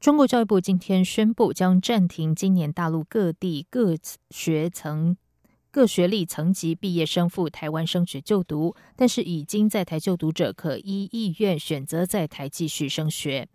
中国教育部今天宣布，将暂停今年大陆各地各学层、各学历层级毕业生赴台湾升学就读，但是已经在台就读者可依意愿选择在台继续升学。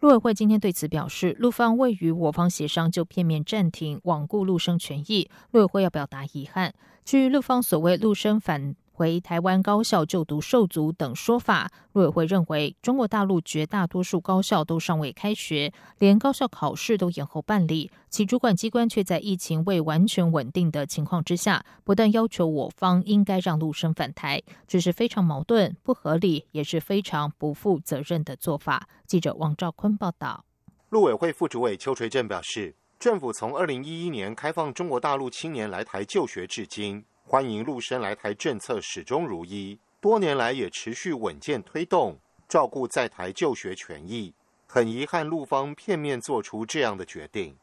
陆委会今天对此表示，陆方未与我方协商就片面暂停，罔顾陆生权益，陆委会要表达遗憾。据陆方所谓陆生反。回台湾高校就读受阻等说法，陆委会认为，中国大陆绝大多数高校都尚未开学，连高校考试都延后办理，其主管机关却在疫情未完全稳定的情况之下，不但要求我方应该让陆生返台，这是非常矛盾、不合理，也是非常不负责任的做法。记者王兆坤报道。陆委会副主委邱垂正表示，政府从二零一一年开放中国大陆青年来台就学至今。欢迎陆生来台政策始终如一，多年来也持续稳健推动，照顾在台就学权益。很遗憾，陆方片面做出这样的决定。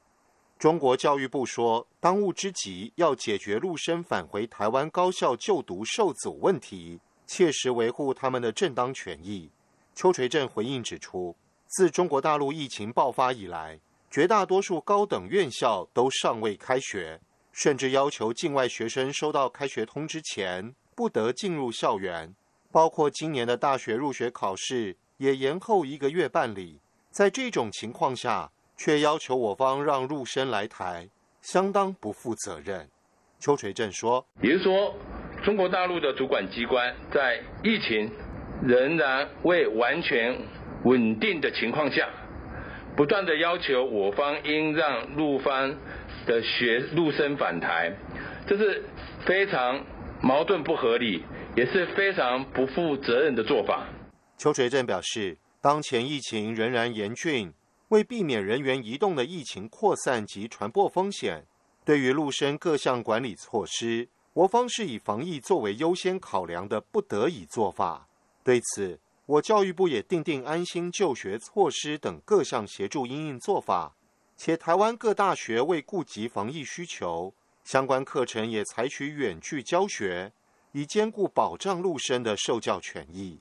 中国教育部说，当务之急要解决陆生返回台湾高校就读受阻问题，切实维护他们的正当权益。邱垂正回应指出，自中国大陆疫情爆发以来，绝大多数高等院校都尚未开学。甚至要求境外学生收到开学通知前不得进入校园，包括今年的大学入学考试也延后一个月办理。在这种情况下，却要求我方让入生来台，相当不负责任。邱垂正说：“也就是说，中国大陆的主管机关在疫情仍然未完全稳定的情况下，不断的要求我方应让陆方。”的学陆生返台，这是非常矛盾不合理，也是非常不负责任的做法。邱垂正表示，当前疫情仍然严峻，为避免人员移动的疫情扩散及传播风险，对于陆生各项管理措施，我方是以防疫作为优先考量的不得已做法。对此，我教育部也订定安心就学措施等各项协助应应做法。且台湾各大学为顾及防疫需求，相关课程也采取远距教学，以兼顾保障陆生的受教权益。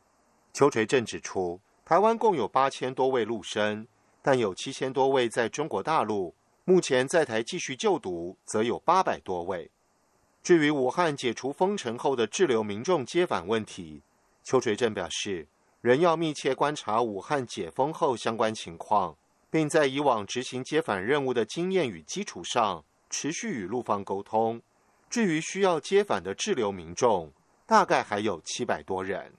邱垂正指出，台湾共有八千多位陆生，但有七千多位在中国大陆，目前在台继续就读则有八百多位。至于武汉解除封城后的滞留民众接返问题，邱垂正表示，仍要密切观察武汉解封后相关情况。并在以往执行接返任务的经验与基础上，持续与陆方沟通。至于需要接返的滞留民众，大概还有七百多人。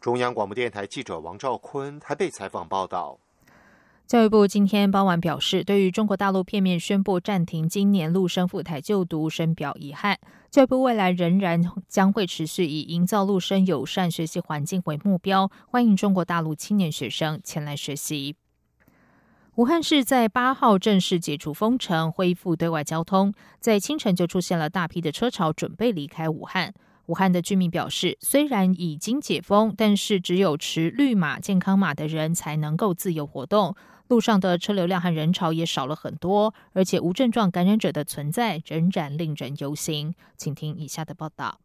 中央广播电台记者王兆坤台北采访报道。教育部今天傍晚表示，对于中国大陆片面宣布暂停今年陆生赴台就读，深表遗憾。教育部未来仍然将会持续以营造陆生友善学习环境为目标，欢迎中国大陆青年学生前来学习。武汉市在八号正式解除封城，恢复对外交通。在清晨就出现了大批的车潮，准备离开武汉。武汉的居民表示，虽然已经解封，但是只有持绿码、健康码的人才能够自由活动。路上的车流量和人潮也少了很多，而且无症状感染者的存在仍然令人忧心。请听以下的报道：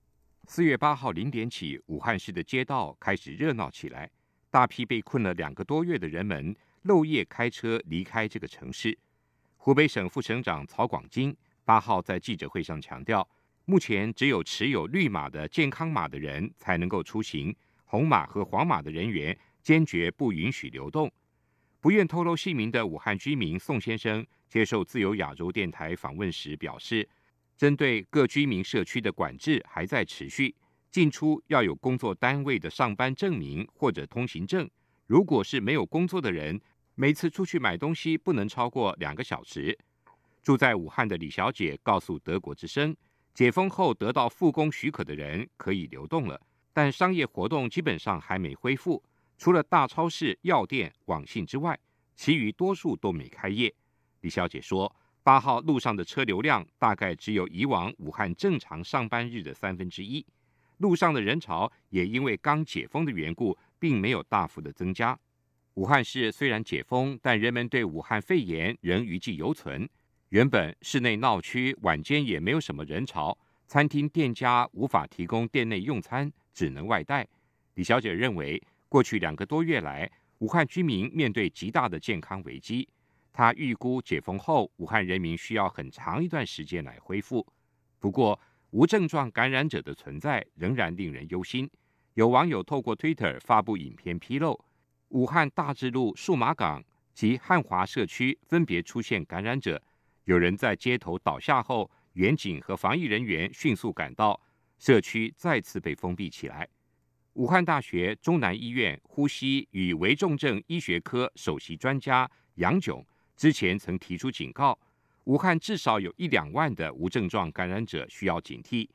四月八号零点起，武汉市的街道开始热闹起来，大批被困了两个多月的人们。漏夜开车离开这个城市。湖北省副省长曹广金八号在记者会上强调，目前只有持有绿码的健康码的人才能够出行，红码和黄码的人员坚决不允许流动。不愿透露姓名的武汉居民宋先生接受自由亚洲电台访问时表示，针对各居民社区的管制还在持续，进出要有工作单位的上班证明或者通行证。如果是没有工作的人，每次出去买东西不能超过两个小时。住在武汉的李小姐告诉德国之声，解封后得到复工许可的人可以流动了，但商业活动基本上还没恢复。除了大超市、药店、网信之外，其余多数都没开业。李小姐说，八号路上的车流量大概只有以往武汉正常上班日的三分之一，路上的人潮也因为刚解封的缘故，并没有大幅的增加。武汉市虽然解封，但人们对武汉肺炎仍余悸犹存。原本市内闹区晚间也没有什么人潮，餐厅店家无法提供店内用餐，只能外带。李小姐认为，过去两个多月来，武汉居民面对极大的健康危机。他预估解封后，武汉人民需要很长一段时间来恢复。不过，无症状感染者的存在仍然令人忧心。有网友透过 Twitter 发布影片披露，武汉大智路数码港及汉华社区分别出现感染者。有人在街头倒下后，远警和防疫人员迅速赶到，社区再次被封闭起来。武汉大学中南医院呼吸与危重症医学科首席专家杨炯之前曾提出警告，武汉至少有一两万的无症状感染者需要警惕。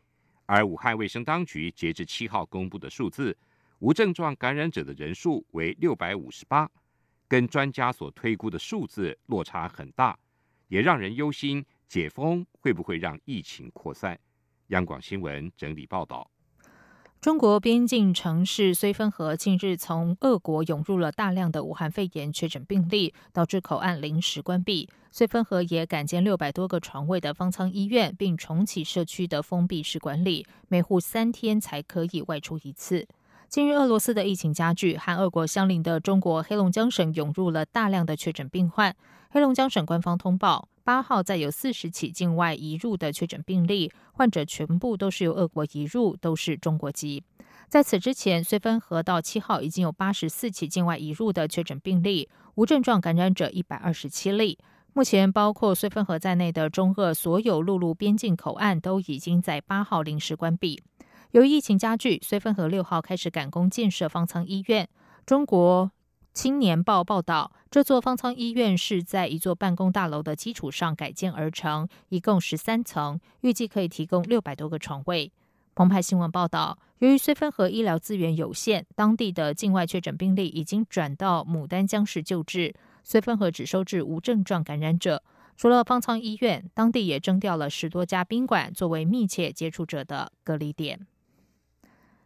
而武汉卫生当局截至七号公布的数字，无症状感染者的人数为六百五十八，跟专家所推估的数字落差很大，也让人忧心解封会不会让疫情扩散。央广新闻整理报道。中国边境城市绥芬河近日从俄国涌入了大量的武汉肺炎确诊病例，导致口岸临时关闭。绥芬河也改建六百多个床位的方舱医院，并重启社区的封闭式管理，每户三天才可以外出一次。近日，俄罗斯的疫情加剧，和俄国相邻的中国黑龙江省涌入了大量的确诊病患。黑龙江省官方通报。八号再有四十起境外移入的确诊病例，患者全部都是由俄国移入，都是中国籍。在此之前，绥芬河到七号已经有八十四起境外移入的确诊病例，无症状感染者一百二十七例。目前，包括绥芬河在内的中俄所有陆路边境口岸都已经在八号临时关闭。由于疫情加剧，绥芬河六号开始赶工建设方舱医院。中国。青年报报道，这座方舱医院是在一座办公大楼的基础上改建而成，一共十三层，预计可以提供六百多个床位。澎湃新闻报道，由于绥芬河医疗资源有限，当地的境外确诊病例已经转到牡丹江市救治，绥芬河只收治无症状感染者。除了方舱医院，当地也征调了十多家宾馆作为密切接触者的隔离点。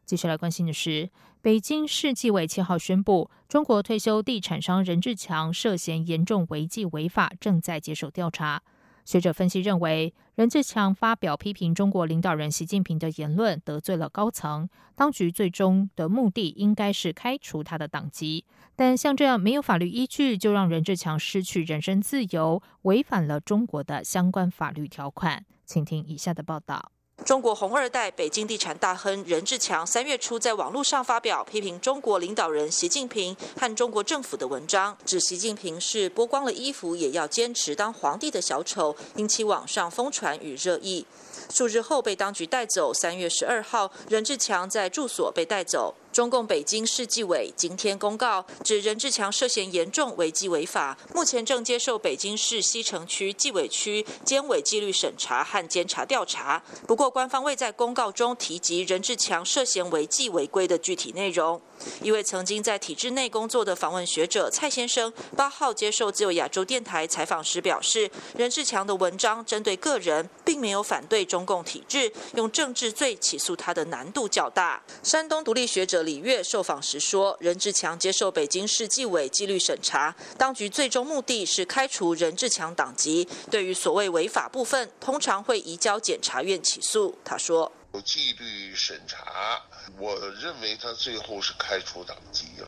接下来关心的是，北京市纪委七号宣布，中国退休地产商任志强涉嫌严重违纪违法，正在接受调查。学者分析认为，任志强发表批评中国领导人习近平的言论，得罪了高层，当局最终的目的应该是开除他的党籍。但像这样没有法律依据就让任志强失去人身自由，违反了中国的相关法律条款。请听以下的报道。中国红二代、北京地产大亨任志强三月初在网络上发表批评中国领导人习近平和中国政府的文章，指习近平是剥光了衣服也要坚持当皇帝的小丑，引起网上疯传与热议。数日后被当局带走。三月十二号，任志强在住所被带走。中共北京市纪委今天公告，指任志强涉嫌严重违纪违法，目前正接受北京市西城区纪委区监委纪律审查和监察调查。不过，官方未在公告中提及任志强涉嫌违纪违规的具体内容。一位曾经在体制内工作的访问学者蔡先生，八号接受自由亚洲电台采访时表示，任志强的文章针对个人，并没有反对中共体制，用政治罪起诉他的难度较大。山东独立学者。李月受访时说：“任志强接受北京市纪委纪律审查，当局最终目的是开除任志强党籍。对于所谓违法部分，通常会移交检察院起诉。”他说：“有纪律审查，我认为他最后是开除党籍了。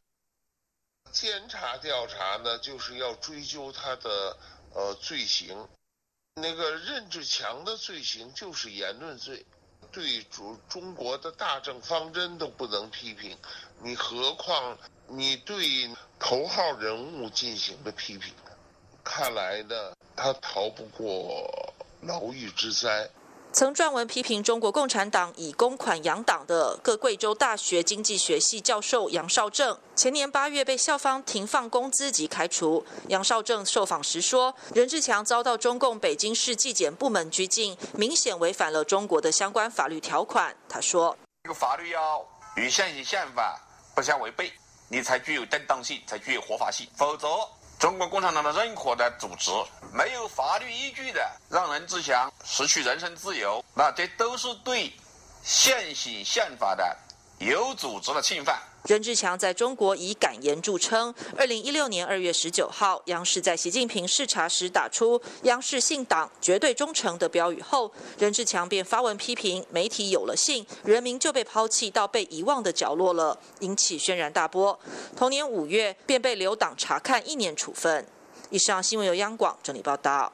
监察调查呢，就是要追究他的呃罪行。那个任志强的罪行就是言论罪。”对中中国的大政方针都不能批评，你何况你对头号人物进行的批评？看来呢，他逃不过牢狱之灾。曾撰文批评中国共产党以公款养党的各贵州大学经济学系教授杨绍正，前年八月被校方停放工资及开除。杨绍正受访时说，任志强遭到中共北京市纪检部门拘禁，明显违反了中国的相关法律条款。他说：“这个法律要与现行宪法不相违背，你才具有正当性，才具有合法性，否则。”中国共产党的任何的组织没有法律依据的让任志强、失去人身自由，那这都是对现行宪法的有组织的侵犯。任志强在中国以敢言著称。二零一六年二月十九号，央视在习近平视察时打出“央视信党，绝对忠诚”的标语后，任志强便发文批评媒体有了信，人民就被抛弃到被遗忘的角落了，引起轩然大波。同年五月，便被留党察看一年处分。以上新闻由央广整理报道。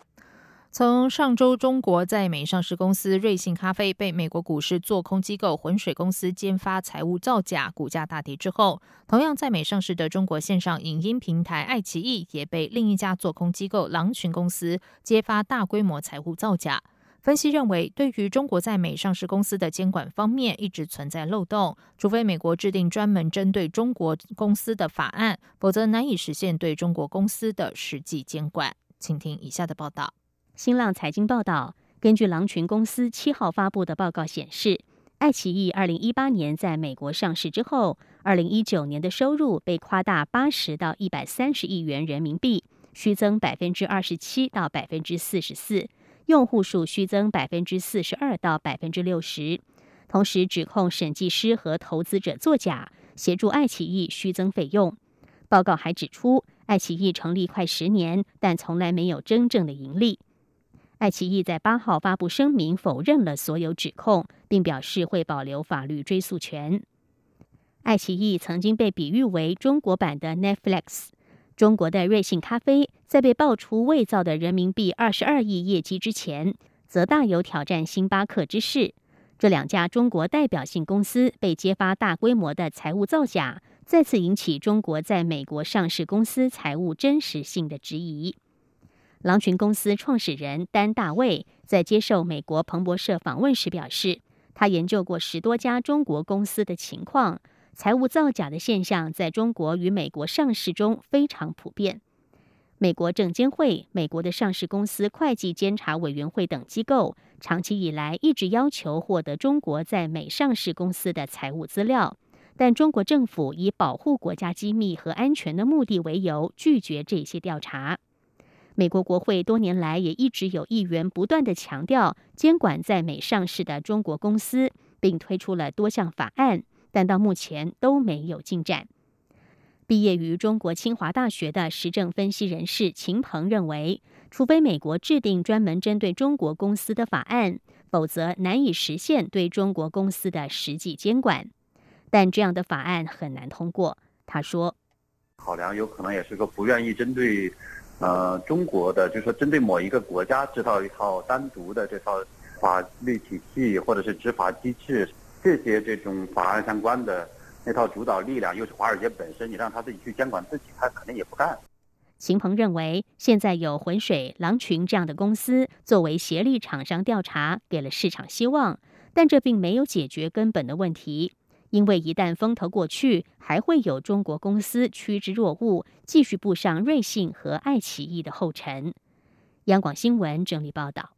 从上周中国在美上市公司瑞幸咖啡被美国股市做空机构浑水公司揭发财务造假，股价大跌之后，同样在美上市的中国线上影音平台爱奇艺也被另一家做空机构狼群公司揭发大规模财务造假。分析认为，对于中国在美上市公司的监管方面一直存在漏洞，除非美国制定专门针对中国公司的法案，否则难以实现对中国公司的实际监管。请听以下的报道。新浪财经报道，根据狼群公司七号发布的报告显示，爱奇艺二零一八年在美国上市之后，二零一九年的收入被夸大八十到一百三十亿元人民币，虚增百分之二十七到百分之四十四，用户数虚增百分之四十二到百分之六十。同时指控审计师和投资者作假，协助爱奇艺虚增费用。报告还指出，爱奇艺成立快十年，但从来没有真正的盈利。爱奇艺在八号发布声明，否认了所有指控，并表示会保留法律追诉权。爱奇艺曾经被比喻为中国版的 Netflix。中国的瑞幸咖啡在被爆出伪造的人民币二十二亿业绩之前，则大有挑战星巴克之势。这两家中国代表性公司被揭发大规模的财务造假，再次引起中国在美国上市公司财务真实性的质疑。狼群公司创始人丹大卫在接受美国彭博社访问时表示，他研究过十多家中国公司的情况，财务造假的现象在中国与美国上市中非常普遍。美国证监会、美国的上市公司会计监察委员会等机构长期以来一直要求获得中国在美上市公司的财务资料，但中国政府以保护国家机密和安全的目的为由，拒绝这些调查。美国国会多年来也一直有议员不断的强调监管在美上市的中国公司，并推出了多项法案，但到目前都没有进展。毕业于中国清华大学的时政分析人士秦鹏认为，除非美国制定专门针对中国公司的法案，否则难以实现对中国公司的实际监管。但这样的法案很难通过。他说：“考量有可能也是个不愿意针对。”呃，中国的就是说，针对某一个国家制造一套单独的这套法律体系，或者是执法机制，这些这种法案相关的那套主导力量，又是华尔街本身，你让他自己去监管自己，他肯定也不干。秦鹏认为，现在有浑水、狼群这样的公司作为协力厂商调查，给了市场希望，但这并没有解决根本的问题。因为一旦风头过去，还会有中国公司趋之若鹜，继续步上瑞幸和爱奇艺的后尘。央广新闻整理报道：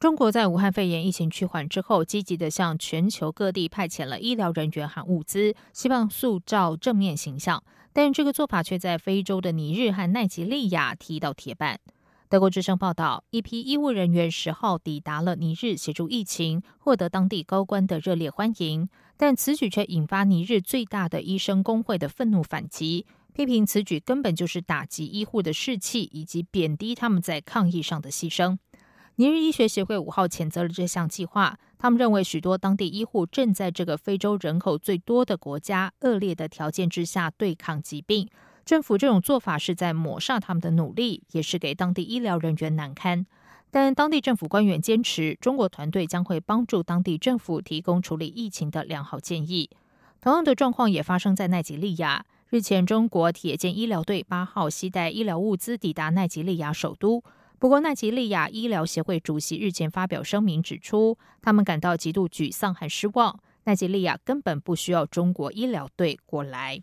中国在武汉肺炎疫情趋缓之后，积极的向全球各地派遣了医疗人员和物资，希望塑造正面形象。但这个做法却在非洲的尼日和奈及利亚踢到铁板。德国之声报道，一批医务人员十号抵达了尼日，协助疫情，获得当地高官的热烈欢迎。但此举却引发尼日最大的医生工会的愤怒反击，批评此举根本就是打击医护的士气，以及贬低他们在抗疫上的牺牲。尼日医学协会五号谴责了这项计划，他们认为许多当地医护正在这个非洲人口最多的国家恶劣的条件之下对抗疾病。政府这种做法是在抹杀他们的努力，也是给当地医疗人员难堪。但当地政府官员坚持，中国团队将会帮助当地政府提供处理疫情的良好建议。同样的状况也发生在奈及利亚。日前，中国铁建医疗队八号携带医疗物资抵达奈及利亚首都。不过，奈及利亚医疗协会主席日前发表声明指出，他们感到极度沮丧和失望。奈及利亚根本不需要中国医疗队过来。